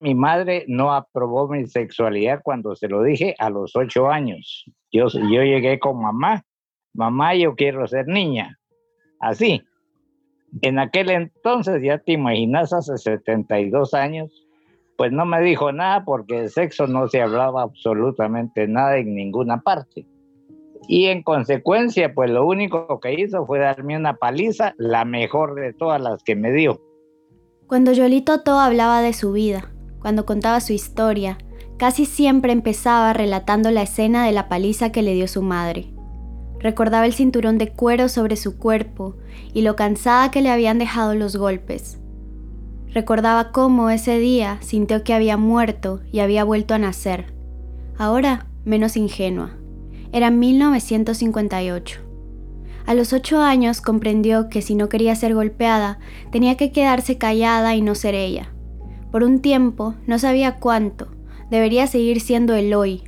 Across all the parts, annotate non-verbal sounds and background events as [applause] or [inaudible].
Mi madre no aprobó mi sexualidad cuando se lo dije a los ocho años. Yo, yo llegué con mamá, mamá, yo quiero ser niña. Así. En aquel entonces, ya te imaginas, hace 72 años, pues no me dijo nada porque de sexo no se hablaba absolutamente nada en ninguna parte. Y en consecuencia, pues lo único que hizo fue darme una paliza, la mejor de todas las que me dio. Cuando Yolito todo hablaba de su vida, cuando contaba su historia, casi siempre empezaba relatando la escena de la paliza que le dio su madre. Recordaba el cinturón de cuero sobre su cuerpo y lo cansada que le habían dejado los golpes. Recordaba cómo ese día sintió que había muerto y había vuelto a nacer. Ahora menos ingenua. Era 1958. A los ocho años comprendió que si no quería ser golpeada, tenía que quedarse callada y no ser ella. Por un tiempo, no sabía cuánto, debería seguir siendo Eloy,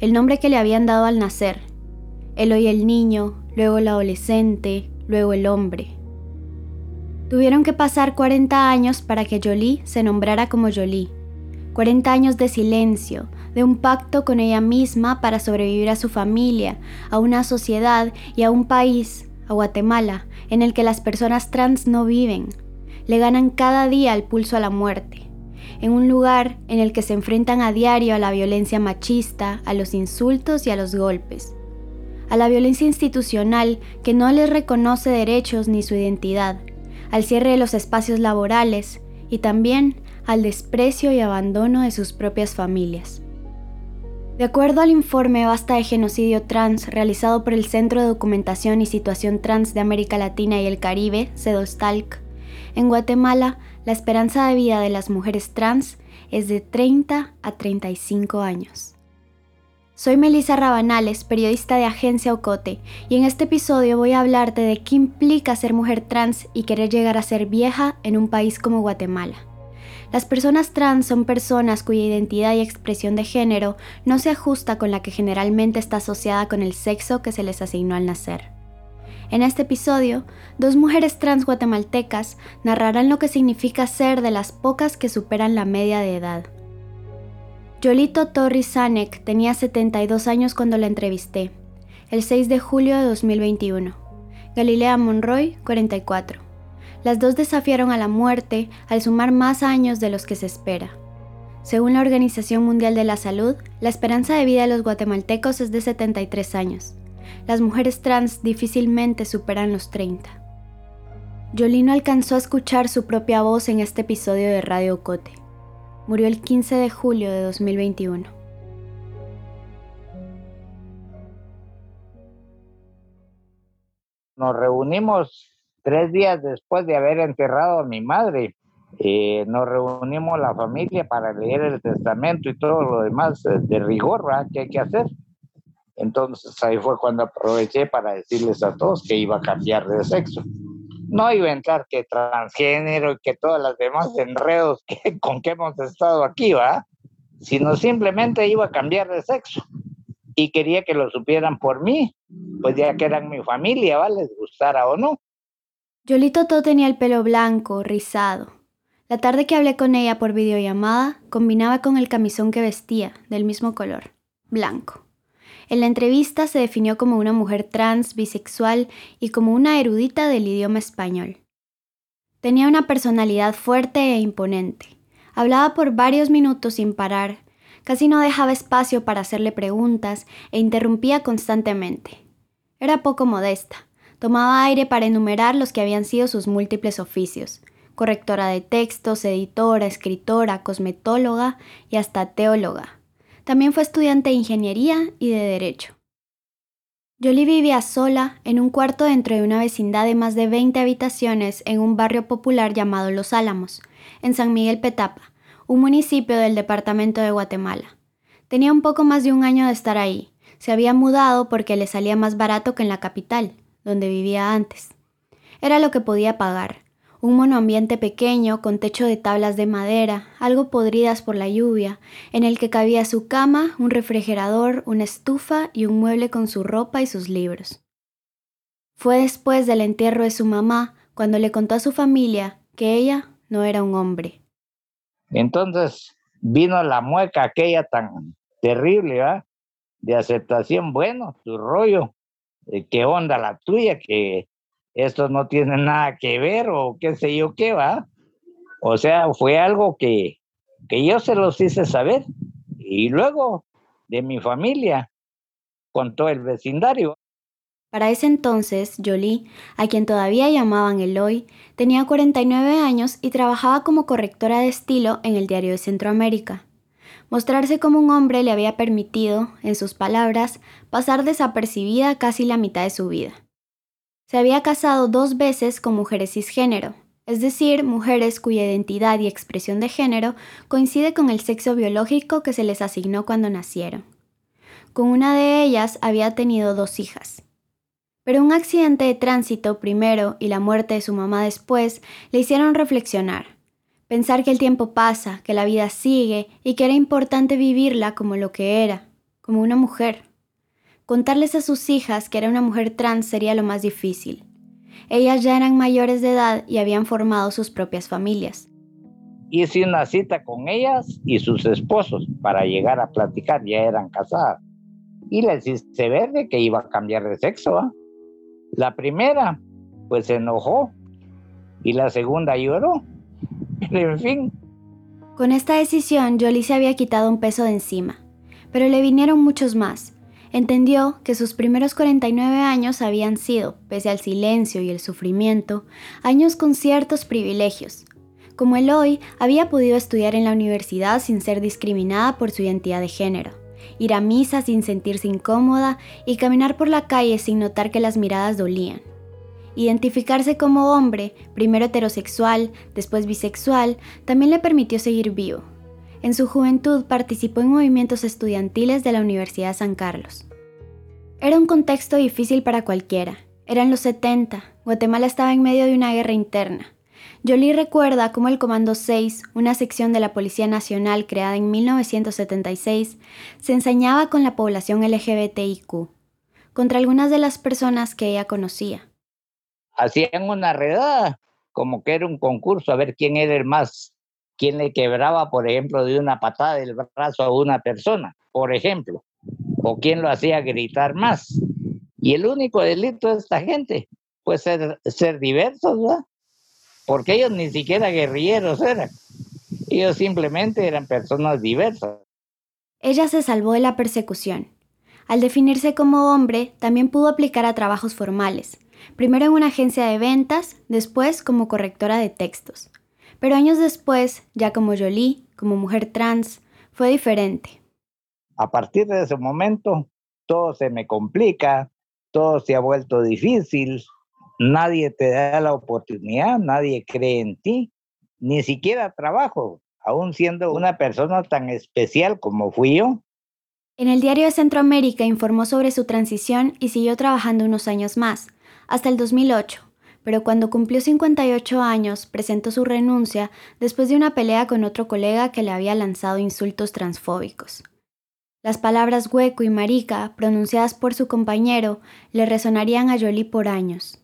el nombre que le habían dado al nacer. Eloy el niño, luego el adolescente, luego el hombre. Tuvieron que pasar 40 años para que Jolie se nombrara como Jolie. 40 años de silencio, de un pacto con ella misma para sobrevivir a su familia, a una sociedad y a un país, a Guatemala, en el que las personas trans no viven. Le ganan cada día el pulso a la muerte en un lugar en el que se enfrentan a diario a la violencia machista, a los insultos y a los golpes, a la violencia institucional que no les reconoce derechos ni su identidad, al cierre de los espacios laborales y también al desprecio y abandono de sus propias familias. De acuerdo al informe Basta de Genocidio Trans realizado por el Centro de Documentación y Situación Trans de América Latina y el Caribe, CEDOSTALC, en Guatemala la esperanza de vida de las mujeres trans es de 30 a 35 años. Soy Melissa Rabanales, periodista de Agencia Ocote, y en este episodio voy a hablarte de qué implica ser mujer trans y querer llegar a ser vieja en un país como Guatemala. Las personas trans son personas cuya identidad y expresión de género no se ajusta con la que generalmente está asociada con el sexo que se les asignó al nacer. En este episodio, dos mujeres trans guatemaltecas narrarán lo que significa ser de las pocas que superan la media de edad. Yolito Torres Sanek tenía 72 años cuando la entrevisté, el 6 de julio de 2021. Galilea Monroy, 44. Las dos desafiaron a la muerte al sumar más años de los que se espera. Según la Organización Mundial de la Salud, la esperanza de vida de los guatemaltecos es de 73 años las mujeres trans difícilmente superan los 30. Yolino alcanzó a escuchar su propia voz en este episodio de Radio Cote. Murió el 15 de julio de 2021. Nos reunimos tres días después de haber enterrado a mi madre. Eh, nos reunimos la familia para leer el testamento y todo lo demás de rigor ¿verdad? que hay que hacer. Entonces ahí fue cuando aproveché para decirles a todos que iba a cambiar de sexo. No iba a entrar que transgénero y que todas las demás enredos [laughs] con que hemos estado aquí, ¿va? Sino simplemente iba a cambiar de sexo. Y quería que lo supieran por mí, pues ya que eran mi familia, ¿va? Les gustara o no. Yolito todo tenía el pelo blanco, rizado. La tarde que hablé con ella por videollamada combinaba con el camisón que vestía, del mismo color, blanco. En la entrevista se definió como una mujer trans, bisexual y como una erudita del idioma español. Tenía una personalidad fuerte e imponente. Hablaba por varios minutos sin parar, casi no dejaba espacio para hacerle preguntas e interrumpía constantemente. Era poco modesta. Tomaba aire para enumerar los que habían sido sus múltiples oficios. Correctora de textos, editora, escritora, cosmetóloga y hasta teóloga. También fue estudiante de ingeniería y de derecho. Jolie vivía sola en un cuarto dentro de una vecindad de más de 20 habitaciones en un barrio popular llamado Los Álamos, en San Miguel Petapa, un municipio del departamento de Guatemala. Tenía un poco más de un año de estar ahí. Se había mudado porque le salía más barato que en la capital, donde vivía antes. Era lo que podía pagar. Un monoambiente pequeño con techo de tablas de madera, algo podridas por la lluvia, en el que cabía su cama, un refrigerador, una estufa y un mueble con su ropa y sus libros. Fue después del entierro de su mamá cuando le contó a su familia que ella no era un hombre. Entonces vino la mueca aquella tan terrible, ¿va? De aceptación, bueno, tu rollo, eh, ¿qué onda la tuya? Que esto no tiene nada que ver o qué sé yo qué, ¿va? O sea, fue algo que, que yo se los hice saber. Y luego de mi familia, con todo el vecindario. Para ese entonces, Jolie, a quien todavía llamaban Eloy, tenía 49 años y trabajaba como correctora de estilo en el Diario de Centroamérica. Mostrarse como un hombre le había permitido, en sus palabras, pasar desapercibida casi la mitad de su vida. Se había casado dos veces con mujeres cisgénero, es decir, mujeres cuya identidad y expresión de género coincide con el sexo biológico que se les asignó cuando nacieron. Con una de ellas había tenido dos hijas. Pero un accidente de tránsito primero y la muerte de su mamá después le hicieron reflexionar. Pensar que el tiempo pasa, que la vida sigue y que era importante vivirla como lo que era, como una mujer. Contarles a sus hijas que era una mujer trans sería lo más difícil. Ellas ya eran mayores de edad y habían formado sus propias familias. Hice una cita con ellas y sus esposos para llegar a platicar, ya eran casadas. Y les hice ver de que iba a cambiar de sexo. La primera, pues se enojó y la segunda lloró. Pero [laughs] en fin. Con esta decisión, Jolie se había quitado un peso de encima, pero le vinieron muchos más. Entendió que sus primeros 49 años habían sido, pese al silencio y el sufrimiento, años con ciertos privilegios. Como él hoy, había podido estudiar en la universidad sin ser discriminada por su identidad de género ir a misa sin sentirse incómoda y caminar por la calle sin notar que las miradas dolían. Identificarse como hombre, primero heterosexual, después bisexual, también le permitió seguir vivo. En su juventud participó en movimientos estudiantiles de la Universidad de San Carlos. Era un contexto difícil para cualquiera. Eran los 70, Guatemala estaba en medio de una guerra interna. Jolie recuerda cómo el Comando 6, una sección de la Policía Nacional creada en 1976, se ensañaba con la población LGBTIQ, contra algunas de las personas que ella conocía. Hacían una redada, como que era un concurso, a ver quién era el más, quién le quebraba, por ejemplo, de una patada del brazo a una persona, por ejemplo, o quién lo hacía gritar más. Y el único delito de esta gente, puede ser, ser diversos, ¿verdad? porque ellos ni siquiera guerrilleros eran. Ellos simplemente eran personas diversas. Ella se salvó de la persecución. Al definirse como hombre, también pudo aplicar a trabajos formales, primero en una agencia de ventas, después como correctora de textos. Pero años después, ya como Jolie, como mujer trans, fue diferente. A partir de ese momento, todo se me complica, todo se ha vuelto difícil, nadie te da la oportunidad, nadie cree en ti, ni siquiera trabajo, aún siendo una persona tan especial como fui yo. En el diario de Centroamérica informó sobre su transición y siguió trabajando unos años más, hasta el 2008, pero cuando cumplió 58 años presentó su renuncia después de una pelea con otro colega que le había lanzado insultos transfóbicos. Las palabras hueco y marica, pronunciadas por su compañero, le resonarían a Jolie por años.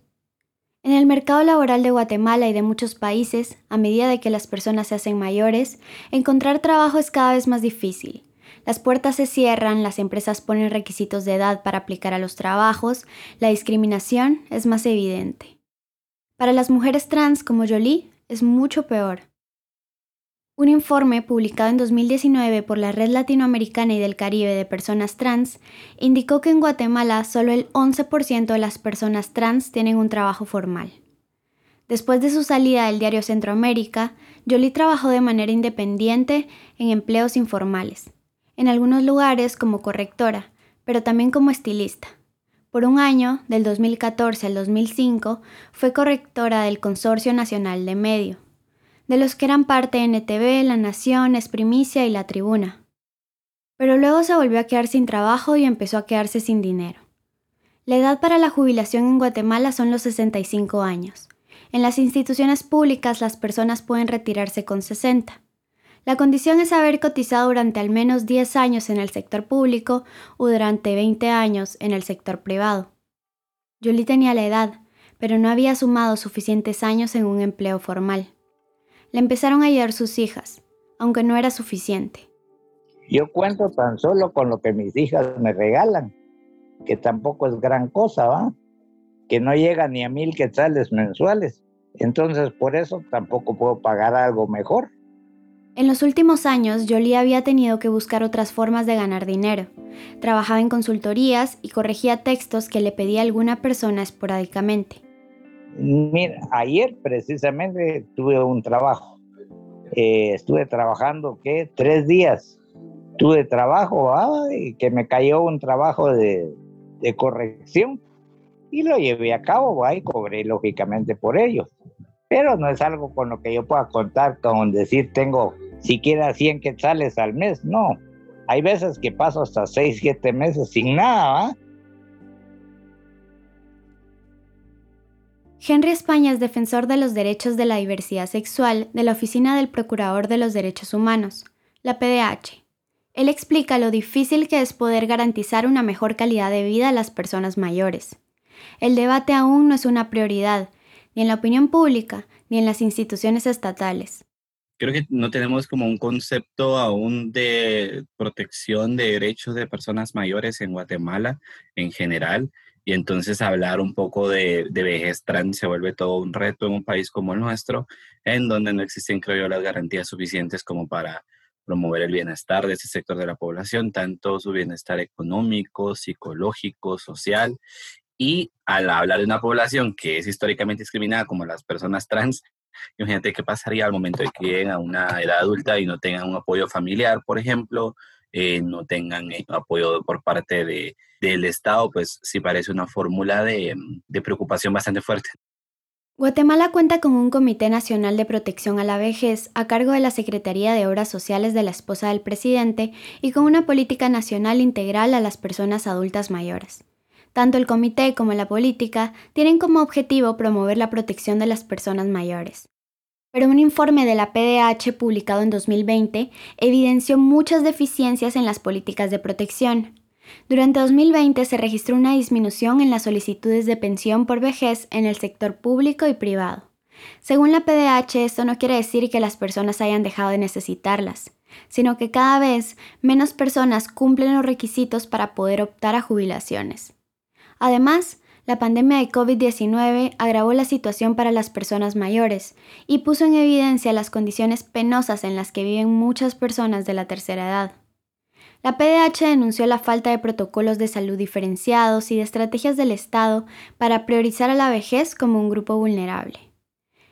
En el mercado laboral de Guatemala y de muchos países, a medida de que las personas se hacen mayores, encontrar trabajo es cada vez más difícil. Las puertas se cierran, las empresas ponen requisitos de edad para aplicar a los trabajos, la discriminación es más evidente. Para las mujeres trans como Jolie es mucho peor. Un informe publicado en 2019 por la Red Latinoamericana y del Caribe de Personas Trans indicó que en Guatemala solo el 11% de las personas trans tienen un trabajo formal. Después de su salida del diario Centroamérica, Jolie trabajó de manera independiente en empleos informales, en algunos lugares como correctora, pero también como estilista. Por un año, del 2014 al 2005, fue correctora del Consorcio Nacional de Medio de los que eran parte NTV, La Nación, Esprimicia y La Tribuna. Pero luego se volvió a quedar sin trabajo y empezó a quedarse sin dinero. La edad para la jubilación en Guatemala son los 65 años. En las instituciones públicas las personas pueden retirarse con 60. La condición es haber cotizado durante al menos 10 años en el sector público o durante 20 años en el sector privado. Jolie tenía la edad, pero no había sumado suficientes años en un empleo formal. Le empezaron a ayudar sus hijas, aunque no era suficiente. Yo cuento tan solo con lo que mis hijas me regalan, que tampoco es gran cosa, ¿va? Que no llega ni a mil quetzales mensuales. Entonces, por eso tampoco puedo pagar algo mejor. En los últimos años, Jolie había tenido que buscar otras formas de ganar dinero. Trabajaba en consultorías y corregía textos que le pedía alguna persona esporádicamente. Mira, ayer precisamente tuve un trabajo. Eh, estuve trabajando, ¿qué? Tres días. Tuve trabajo, y que me cayó un trabajo de, de corrección y lo llevé a cabo, y cobré lógicamente por ello. Pero no es algo con lo que yo pueda contar, con decir tengo siquiera 100 quetzales al mes, no. Hay veces que paso hasta 6, 7 meses sin nada, Henry España es defensor de los derechos de la diversidad sexual de la Oficina del Procurador de los Derechos Humanos, la PDH. Él explica lo difícil que es poder garantizar una mejor calidad de vida a las personas mayores. El debate aún no es una prioridad, ni en la opinión pública, ni en las instituciones estatales. Creo que no tenemos como un concepto aún de protección de derechos de personas mayores en Guatemala en general. Y entonces hablar un poco de, de, vejez trans se vuelve todo un reto en un país como el nuestro, en donde no existen, creo yo, las garantías suficientes como para promover el bienestar de ese sector de la población, tanto su bienestar económico, psicológico, social. Y al hablar de una población que es históricamente discriminada como las personas trans, imagínate qué pasaría al momento de que lleguen a una edad adulta y no tengan un apoyo familiar, por ejemplo, eh, no tengan eh, apoyo por parte de, del Estado, pues sí parece una fórmula de, de preocupación bastante fuerte. Guatemala cuenta con un Comité Nacional de Protección a la Vejez a cargo de la Secretaría de Obras Sociales de la esposa del presidente y con una política nacional integral a las personas adultas mayores. Tanto el comité como la política tienen como objetivo promover la protección de las personas mayores. Pero un informe de la PDH publicado en 2020 evidenció muchas deficiencias en las políticas de protección. Durante 2020 se registró una disminución en las solicitudes de pensión por vejez en el sector público y privado. Según la PDH, esto no quiere decir que las personas hayan dejado de necesitarlas, sino que cada vez menos personas cumplen los requisitos para poder optar a jubilaciones. Además, la pandemia de COVID-19 agravó la situación para las personas mayores y puso en evidencia las condiciones penosas en las que viven muchas personas de la tercera edad. La PDH denunció la falta de protocolos de salud diferenciados y de estrategias del Estado para priorizar a la vejez como un grupo vulnerable.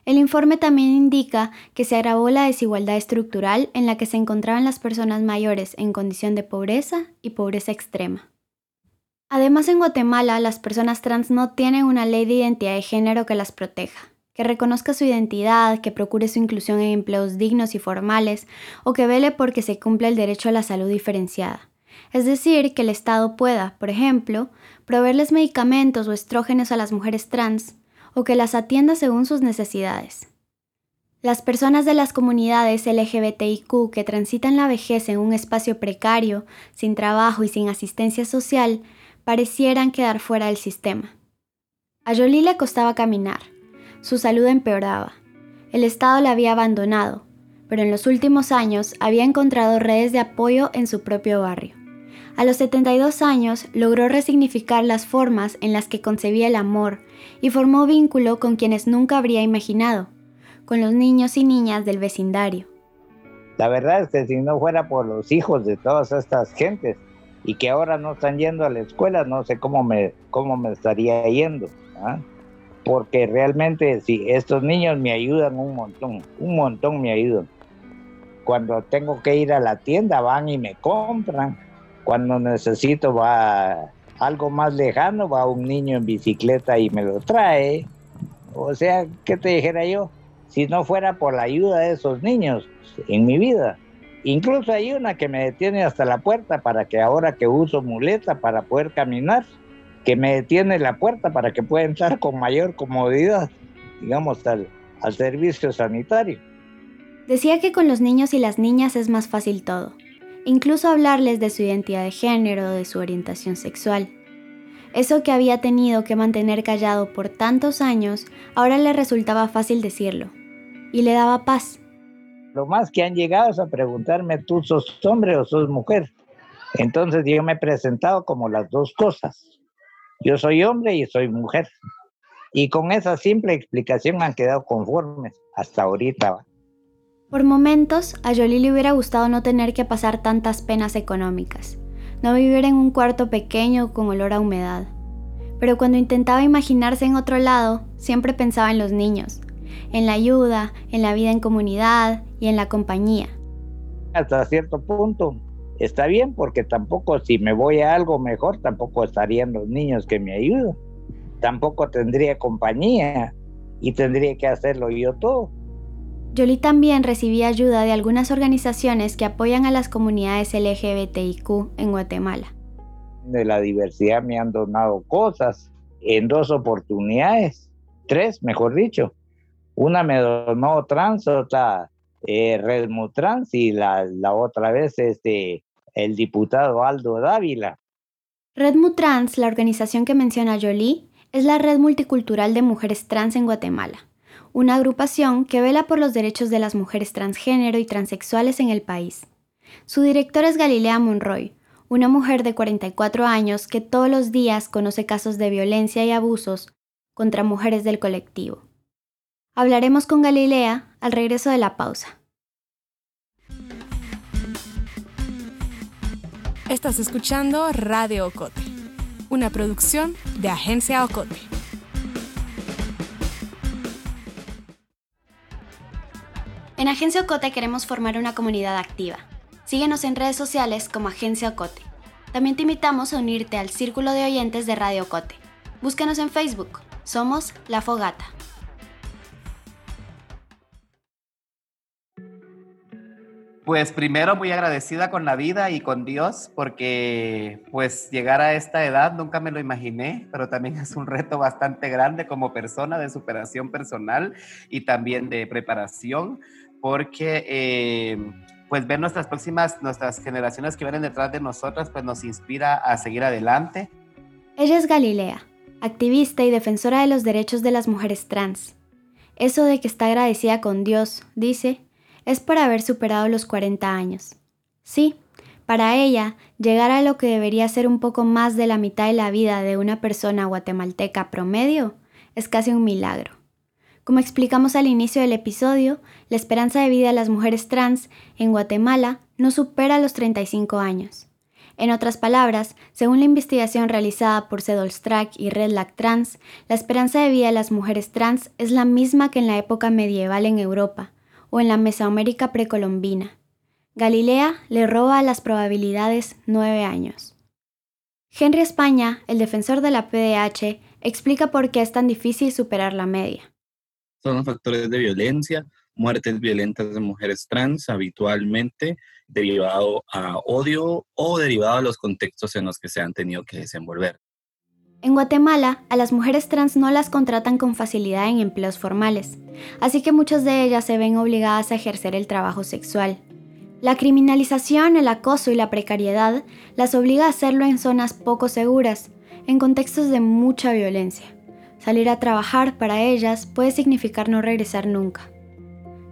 El informe también indica que se agravó la desigualdad estructural en la que se encontraban las personas mayores en condición de pobreza y pobreza extrema. Además, en Guatemala, las personas trans no tienen una ley de identidad de género que las proteja, que reconozca su identidad, que procure su inclusión en empleos dignos y formales, o que vele porque se cumpla el derecho a la salud diferenciada. Es decir, que el Estado pueda, por ejemplo, proveerles medicamentos o estrógenos a las mujeres trans, o que las atienda según sus necesidades. Las personas de las comunidades LGBTIQ que transitan la vejez en un espacio precario, sin trabajo y sin asistencia social, parecieran quedar fuera del sistema. A Jolie le costaba caminar, su salud empeoraba, el Estado la había abandonado, pero en los últimos años había encontrado redes de apoyo en su propio barrio. A los 72 años logró resignificar las formas en las que concebía el amor y formó vínculo con quienes nunca habría imaginado, con los niños y niñas del vecindario. La verdad es que si no fuera por los hijos de todas estas gentes, y que ahora no están yendo a la escuela, no sé cómo me, cómo me estaría yendo. ¿ah? Porque realmente si estos niños me ayudan un montón, un montón me ayudan. Cuando tengo que ir a la tienda van y me compran. Cuando necesito va algo más lejano, va un niño en bicicleta y me lo trae. O sea, ¿qué te dijera yo? Si no fuera por la ayuda de esos niños en mi vida, Incluso hay una que me detiene hasta la puerta para que ahora que uso muleta para poder caminar, que me detiene la puerta para que pueda entrar con mayor comodidad, digamos, al, al servicio sanitario. Decía que con los niños y las niñas es más fácil todo, incluso hablarles de su identidad de género, de su orientación sexual. Eso que había tenido que mantener callado por tantos años, ahora le resultaba fácil decirlo, y le daba paz. Lo más que han llegado es a preguntarme, ¿tú sos hombre o sos mujer? Entonces yo me he presentado como las dos cosas. Yo soy hombre y soy mujer. Y con esa simple explicación han quedado conformes hasta ahorita. Por momentos, a Jolie le hubiera gustado no tener que pasar tantas penas económicas, no vivir en un cuarto pequeño con olor a humedad. Pero cuando intentaba imaginarse en otro lado, siempre pensaba en los niños, en la ayuda, en la vida en comunidad y en la compañía. Hasta cierto punto está bien porque tampoco si me voy a algo mejor, tampoco estarían los niños que me ayudan. Tampoco tendría compañía y tendría que hacerlo yo todo. Jolie también recibía ayuda de algunas organizaciones que apoyan a las comunidades LGBTIQ en Guatemala. De la diversidad me han donado cosas en dos oportunidades, tres, mejor dicho. Una me donó trans, otra eh, Trans y la, otra vez este, el diputado Aldo Dávila. Red Trans, la organización que menciona Jolie, es la red multicultural de mujeres trans en Guatemala una agrupación que vela por los derechos de las mujeres transgénero y transexuales en el país. Su director es Galilea Monroy, una mujer de 44 años que todos los días conoce casos de violencia y abusos contra mujeres del colectivo. Hablaremos con Galilea al regreso de la pausa. Estás escuchando Radio Ocote, una producción de Agencia Ocote. En Agencia Ocote queremos formar una comunidad activa. Síguenos en redes sociales como Agencia Ocote. También te invitamos a unirte al círculo de oyentes de Radio Ocote. Búscanos en Facebook. Somos La Fogata. Pues primero muy agradecida con la vida y con Dios porque pues llegar a esta edad nunca me lo imaginé, pero también [laughs] es un reto bastante grande como persona de superación personal y también de preparación porque eh, pues ver nuestras próximas, nuestras generaciones que vienen detrás de nosotras, pues nos inspira a seguir adelante. Ella es Galilea, activista y defensora de los derechos de las mujeres trans. Eso de que está agradecida con Dios, dice, es por haber superado los 40 años. Sí, para ella, llegar a lo que debería ser un poco más de la mitad de la vida de una persona guatemalteca promedio es casi un milagro. Como explicamos al inicio del episodio, la esperanza de vida de las mujeres trans en Guatemala no supera los 35 años. En otras palabras, según la investigación realizada por Sedolstrack y Red Lag Trans, la esperanza de vida de las mujeres trans es la misma que en la época medieval en Europa o en la Mesoamérica precolombina. Galilea le roba a las probabilidades nueve años. Henry España, el defensor de la PDH, explica por qué es tan difícil superar la media son factores de violencia, muertes violentas de mujeres trans habitualmente derivado a odio o derivado a los contextos en los que se han tenido que desenvolver. En Guatemala, a las mujeres trans no las contratan con facilidad en empleos formales, así que muchas de ellas se ven obligadas a ejercer el trabajo sexual. La criminalización, el acoso y la precariedad las obliga a hacerlo en zonas poco seguras, en contextos de mucha violencia. Salir a trabajar para ellas puede significar no regresar nunca.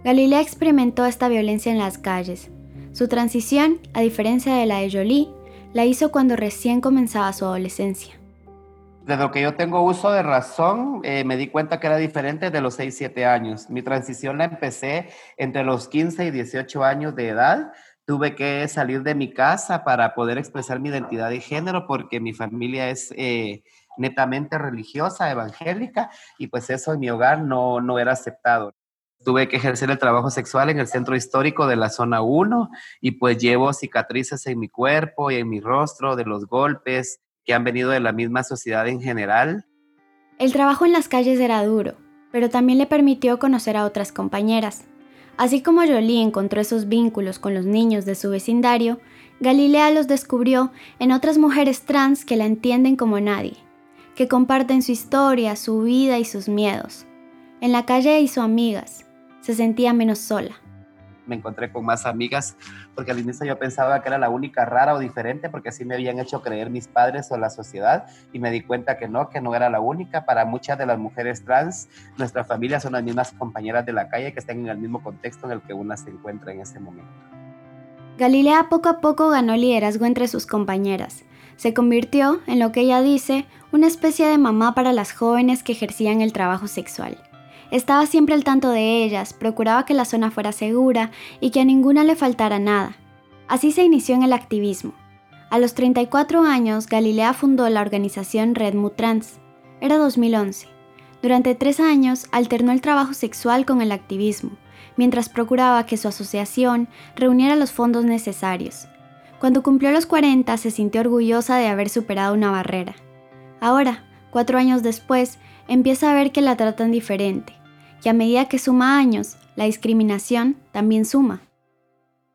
Galilea experimentó esta violencia en las calles. Su transición, a diferencia de la de Jolie, la hizo cuando recién comenzaba su adolescencia. Desde lo que yo tengo uso de razón, eh, me di cuenta que era diferente de los 6-7 años. Mi transición la empecé entre los 15 y 18 años de edad. Tuve que salir de mi casa para poder expresar mi identidad de género porque mi familia es eh, netamente religiosa, evangélica, y pues eso en mi hogar no, no era aceptado. Tuve que ejercer el trabajo sexual en el centro histórico de la zona 1 y pues llevo cicatrices en mi cuerpo y en mi rostro de los golpes que han venido de la misma sociedad en general. El trabajo en las calles era duro, pero también le permitió conocer a otras compañeras. Así como Jolie encontró esos vínculos con los niños de su vecindario, Galilea los descubrió en otras mujeres trans que la entienden como nadie, que comparten su historia, su vida y sus miedos. En la calle hizo amigas, se sentía menos sola me encontré con más amigas, porque al inicio yo pensaba que era la única rara o diferente, porque así me habían hecho creer mis padres o la sociedad, y me di cuenta que no, que no era la única. Para muchas de las mujeres trans, nuestra familia son las mismas compañeras de la calle que están en el mismo contexto en el que una se encuentra en ese momento. Galilea poco a poco ganó liderazgo entre sus compañeras. Se convirtió, en lo que ella dice, una especie de mamá para las jóvenes que ejercían el trabajo sexual. Estaba siempre al tanto de ellas, procuraba que la zona fuera segura y que a ninguna le faltara nada. Así se inició en el activismo. A los 34 años, Galilea fundó la organización Red Mutrans. Era 2011. Durante tres años alternó el trabajo sexual con el activismo, mientras procuraba que su asociación reuniera los fondos necesarios. Cuando cumplió los 40 se sintió orgullosa de haber superado una barrera. Ahora, cuatro años después, empieza a ver que la tratan diferente, y a medida que suma años, la discriminación también suma.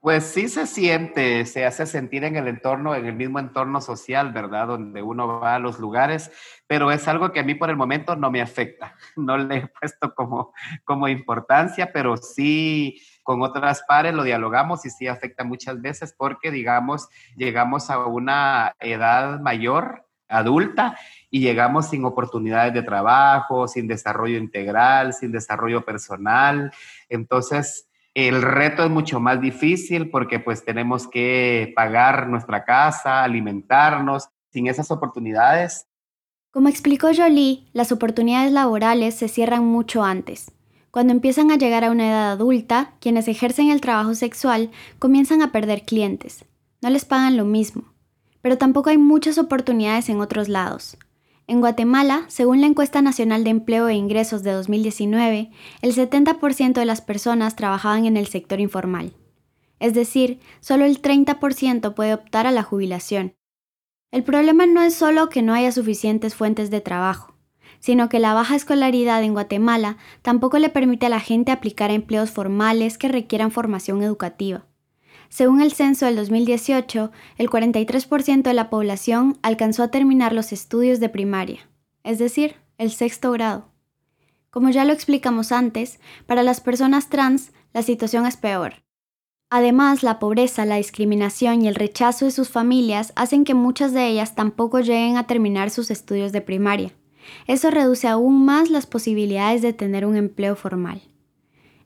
Pues sí se siente, se hace sentir en el entorno, en el mismo entorno social, ¿verdad? Donde uno va a los lugares, pero es algo que a mí por el momento no me afecta. [laughs] No le he puesto como, como importancia, pero sí con otras pares lo dialogamos y sí afecta muchas veces porque, digamos, llegamos a una edad mayor adulta y llegamos sin oportunidades de trabajo, sin desarrollo integral, sin desarrollo personal. Entonces, el reto es mucho más difícil porque pues tenemos que pagar nuestra casa, alimentarnos. Sin esas oportunidades. Como explicó Jolie, las oportunidades laborales se cierran mucho antes. Cuando empiezan a llegar a una edad adulta, quienes ejercen el trabajo sexual comienzan a perder clientes. No les pagan lo mismo pero tampoco hay muchas oportunidades en otros lados. En Guatemala, según la encuesta nacional de empleo e ingresos de 2019, el 70% de las personas trabajaban en el sector informal. Es decir, solo el 30% puede optar a la jubilación. El problema no es solo que no haya suficientes fuentes de trabajo, sino que la baja escolaridad en Guatemala tampoco le permite a la gente aplicar a empleos formales que requieran formación educativa. Según el censo del 2018, el 43% de la población alcanzó a terminar los estudios de primaria, es decir, el sexto grado. Como ya lo explicamos antes, para las personas trans la situación es peor. Además, la pobreza, la discriminación y el rechazo de sus familias hacen que muchas de ellas tampoco lleguen a terminar sus estudios de primaria. Eso reduce aún más las posibilidades de tener un empleo formal.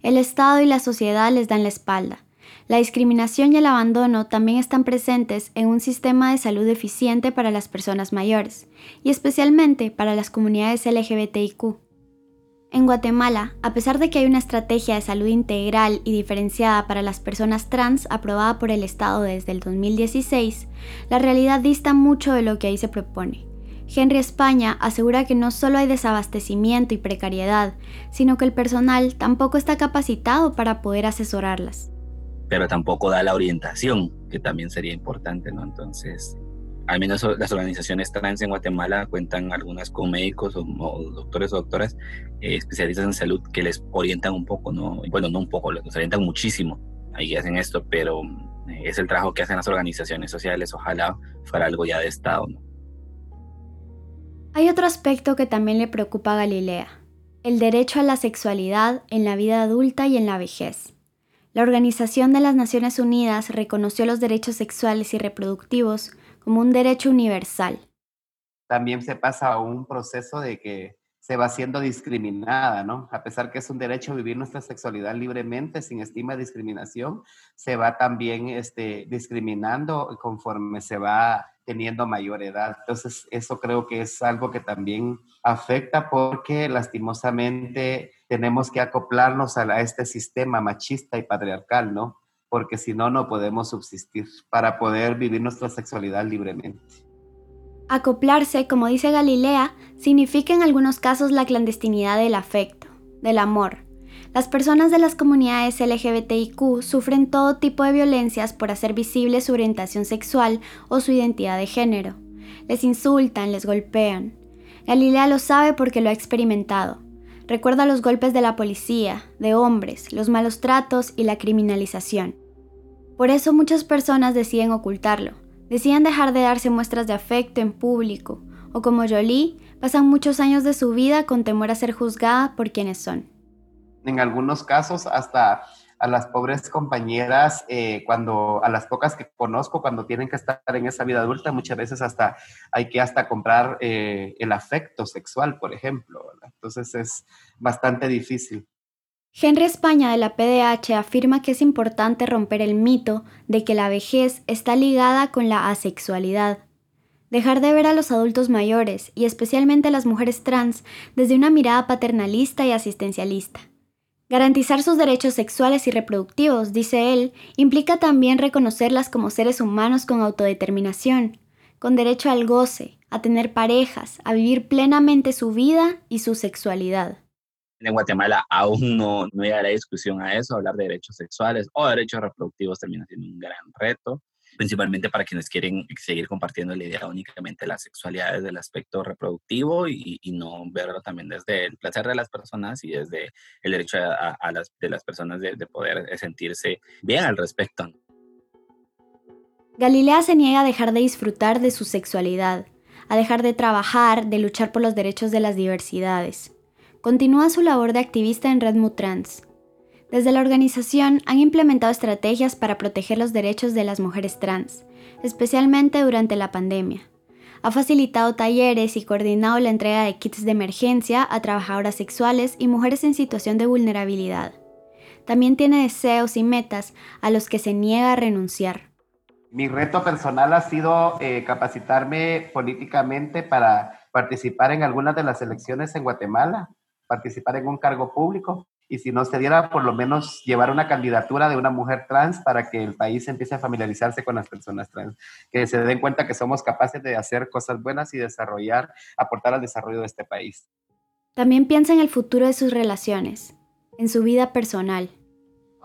El Estado y la sociedad les dan la espalda, la discriminación y el abandono también están presentes en un sistema de salud eficiente para las personas mayores, y especialmente para las comunidades LGBTIQ. En Guatemala, a pesar de que hay una estrategia de salud integral y diferenciada para las personas trans aprobada por el Estado desde el 2016, la realidad dista mucho de lo que ahí se propone. Henry España asegura que no solo hay desabastecimiento y precariedad, sino que el personal tampoco está capacitado para poder asesorarlas pero tampoco da la orientación, que también sería importante, ¿no? Entonces, al menos las organizaciones trans en Guatemala cuentan algunas con médicos o, doctores o doctoras eh, especialistas en salud que les orientan un poco, ¿no? Bueno, no un poco, les orientan muchísimo ahí hacen esto, pero eh, es el trabajo que hacen las organizaciones sociales, ojalá fuera algo ya de Estado. Hay otro aspecto que también le preocupa a Galilea, el derecho a la sexualidad en la vida adulta y en la vejez. La Organización de las Naciones Unidas reconoció los derechos sexuales y reproductivos como un derecho universal. También se pasa a un proceso de que se va siendo discriminada, ¿no? A pesar que es un derecho vivir nuestra sexualidad libremente, sin estima de discriminación, se va también este, discriminando conforme se va teniendo mayor edad. Entonces, eso creo que es algo que también afecta porque lastimosamente tenemos que acoplarnos a, este sistema machista y patriarcal, ¿no? Porque si no, no podemos subsistir para poder vivir nuestra sexualidad libremente. Acoplarse, como dice Galilea, significa en algunos casos la clandestinidad del afecto, del amor. Las personas de las comunidades LGBTIQ sufren todo tipo de violencias por hacer visible su orientación sexual o su identidad de género. Les insultan, les golpean. Galilea lo sabe porque lo ha experimentado. Recuerda los golpes de la policía, de hombres, los malos tratos y la criminalización. Por eso muchas personas deciden ocultarlo, deciden dejar de darse muestras de afecto en público, o como Jolie, pasan muchos años de su vida con temor a ser juzgada por quienes son. En algunos casos hasta a las pobres compañeras, eh, cuando a las pocas que conozco, cuando tienen que estar en esa vida adulta, muchas veces hasta hay que hasta comprar eh, el afecto sexual, por ejemplo. Entonces es bastante difícil. Henry España de la PDH afirma que es importante romper el mito de que la vejez está ligada con la asexualidad. Dejar de ver a los adultos mayores, y especialmente a las mujeres trans, desde una mirada paternalista y asistencialista. Garantizar sus derechos sexuales y reproductivos, dice él, implica también reconocerlas como seres humanos con autodeterminación, con derecho al goce, a tener parejas, a vivir plenamente su vida y su sexualidad. En Guatemala aún no, no llega la discusión a eso, hablar de derechos sexuales o derechos reproductivos termina siendo un gran reto, principalmente para quienes quieren seguir compartiendo la idea únicamente de la sexualidad desde el aspecto reproductivo y, no verlo también desde el placer de las personas y desde el derecho de las personas de, de poder sentirse bien al respecto. Galilea se niega a dejar de disfrutar de su sexualidad, a dejar de trabajar, de luchar por los derechos de las diversidades continúa su labor de activista en Red Trans. Desde la organización han implementado estrategias para proteger los derechos de las mujeres trans, especialmente durante la pandemia. Ha facilitado talleres y coordinado la entrega de kits de emergencia a trabajadoras sexuales y mujeres en situación de vulnerabilidad. También tiene deseos y metas a los que se niega a renunciar. Mi reto personal ha sido eh, capacitarme políticamente para participar en algunas de las elecciones en Guatemala participar en un cargo público y si no se diera, por lo menos llevar una candidatura de una mujer trans para que el país empiece a familiarizarse con las personas trans, que se den cuenta que somos capaces de hacer cosas buenas y desarrollar, aportar al desarrollo de este país. También piensa en el futuro de sus relaciones, en su vida personal.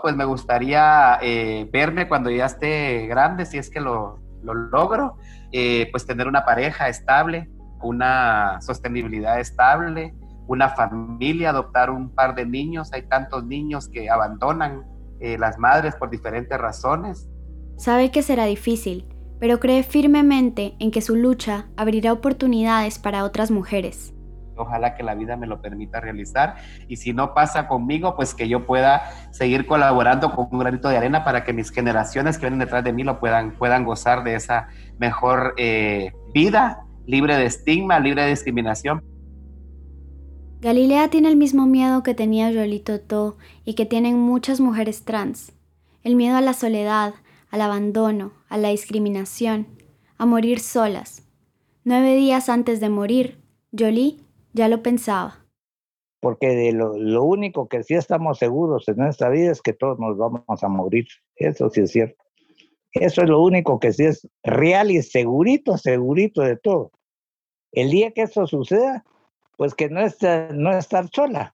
Pues me gustaría eh, verme cuando ya esté grande, si es que lo, lo logro, eh, pues tener una pareja estable, una sostenibilidad estable, una familia, adoptar un par de niños. Hay tantos niños que abandonan eh, las madres por diferentes razones. Sabe que será difícil, pero cree firmemente en que su lucha abrirá oportunidades para otras mujeres. Ojalá que la vida me lo permita realizar y si no pasa conmigo, pues que yo pueda seguir colaborando con un granito de arena para que mis generaciones que vienen detrás de mí lo puedan, puedan gozar de esa mejor eh, vida, libre de estigma, libre de discriminación. Galilea tiene el mismo miedo que tenía Yolito To y que tienen muchas mujeres trans. El miedo a la soledad, al abandono, a la discriminación, a morir solas. Nueve días antes de morir, Jolie ya lo pensaba. Porque de lo, lo, único que sí estamos seguros en esta vida es que todos nos vamos a morir. Eso sí es cierto. Eso es lo único que sí es real y segurito, segurito de todo. El día que eso suceda, pues que no, esté, no estar sola,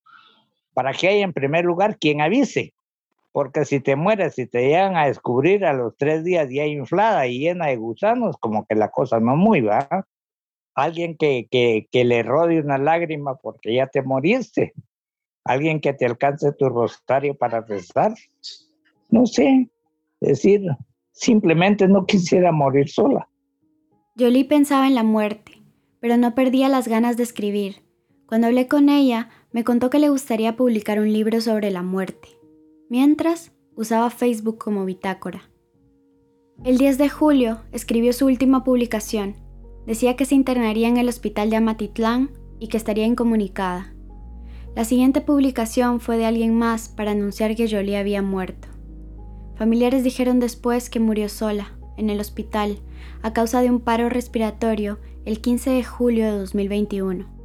para que haya en primer lugar quien avise, porque si te mueres y te llegan a descubrir a los tres días ya inflada y llena de gusanos, como que la cosa no muy va. Alguien que, que, que le rode una lágrima porque ya te moriste, alguien que te alcance tu rosario para rezar, no sé, decir, simplemente no quisiera morir sola. Jolie pensaba en la muerte, pero no perdía las ganas de escribir. Cuando hablé con ella, me contó que le gustaría publicar un libro sobre la muerte. Mientras, usaba Facebook como bitácora. El 10 de julio escribió su última publicación. Decía que se internaría en el hospital de Amatitlán y que estaría incomunicada. La siguiente publicación fue de alguien más para anunciar que Jolie había muerto. Familiares dijeron después que murió sola, en el hospital, a causa de un paro respiratorio el 15 de julio de 2021.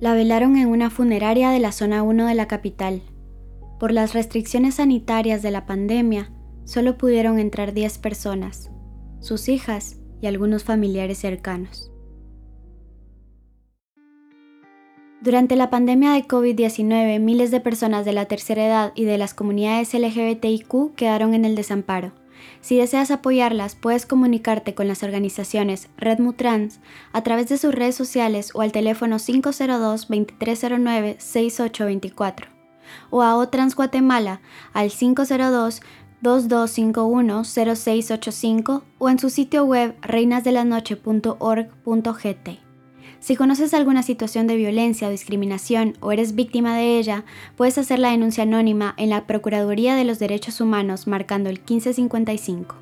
La velaron en una funeraria de la zona 1 de la capital. Por las restricciones sanitarias de la pandemia, solo pudieron entrar 10 personas, sus hijas y algunos familiares cercanos. Durante la pandemia de COVID-19, miles de personas de la tercera edad y de las comunidades LGBTIQ quedaron en el desamparo, Si deseas apoyarlas, puedes comunicarte con las organizaciones Red Mutrans a través de sus redes sociales o al teléfono 502-2309-6824 o a OTRANS Guatemala al 502-2251-0685 o en su sitio web reinasdelanoche.org.gt. Si conoces alguna situación de violencia o discriminación o eres víctima de ella, puedes hacer la denuncia anónima en la Procuraduría de los Derechos Humanos marcando el 1555.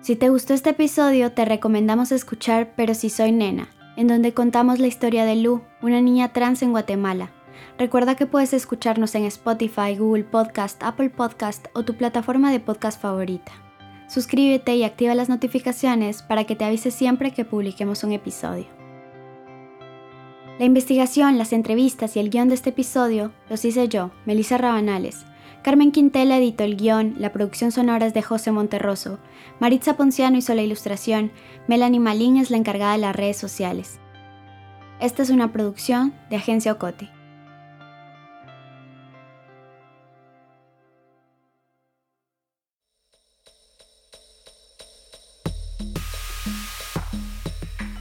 Si te gustó este episodio, te recomendamos escuchar Pero si soy nena, en donde contamos la historia de Lu, una niña trans en Guatemala. Recuerda que puedes escucharnos en Spotify, Google Podcast, Apple Podcast o tu plataforma de podcast favorita. Suscríbete y activa las notificaciones para que te avise siempre que publiquemos un episodio. La investigación, las entrevistas y el guion de este episodio los hice yo, Melissa Rabanales. Carmen Quintela editó el guion, la producción sonora es de José Monterroso, Maritza Ponciano hizo la ilustración, Melanie Malín es la encargada de las redes sociales. Esta es una producción de Agencia Ocote.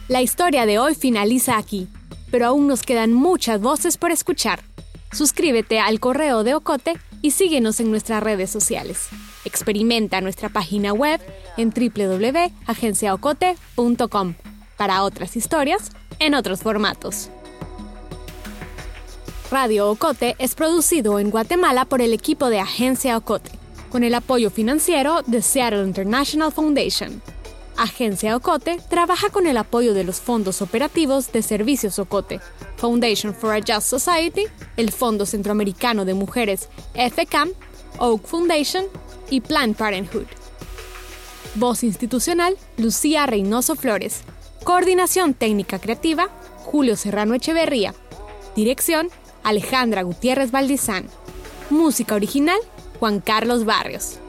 La historia de hoy finaliza aquí, pero aún nos quedan muchas voces por escuchar. Suscríbete al correo de Ocote y síguenos en nuestras redes sociales. Experimenta nuestra página web en www.agenciaocote.com para otras historias en otros formatos. Radio Ocote es producido en Guatemala por el equipo de Agencia Ocote, con el apoyo financiero de Seattle International Foundation. Agencia Ocote trabaja con el apoyo de los fondos operativos de Servicios Ocote, Foundation for a Just Society, el Fondo Centroamericano de Mujeres FCAM, Oak Foundation y Planned Parenthood. Voz institucional, Lucía Reynoso Flores. Coordinación técnica creativa, Julio Serrano Echeverría. Dirección, Alejandra Gutiérrez Valdizán. Música original, Juan Carlos Barrios.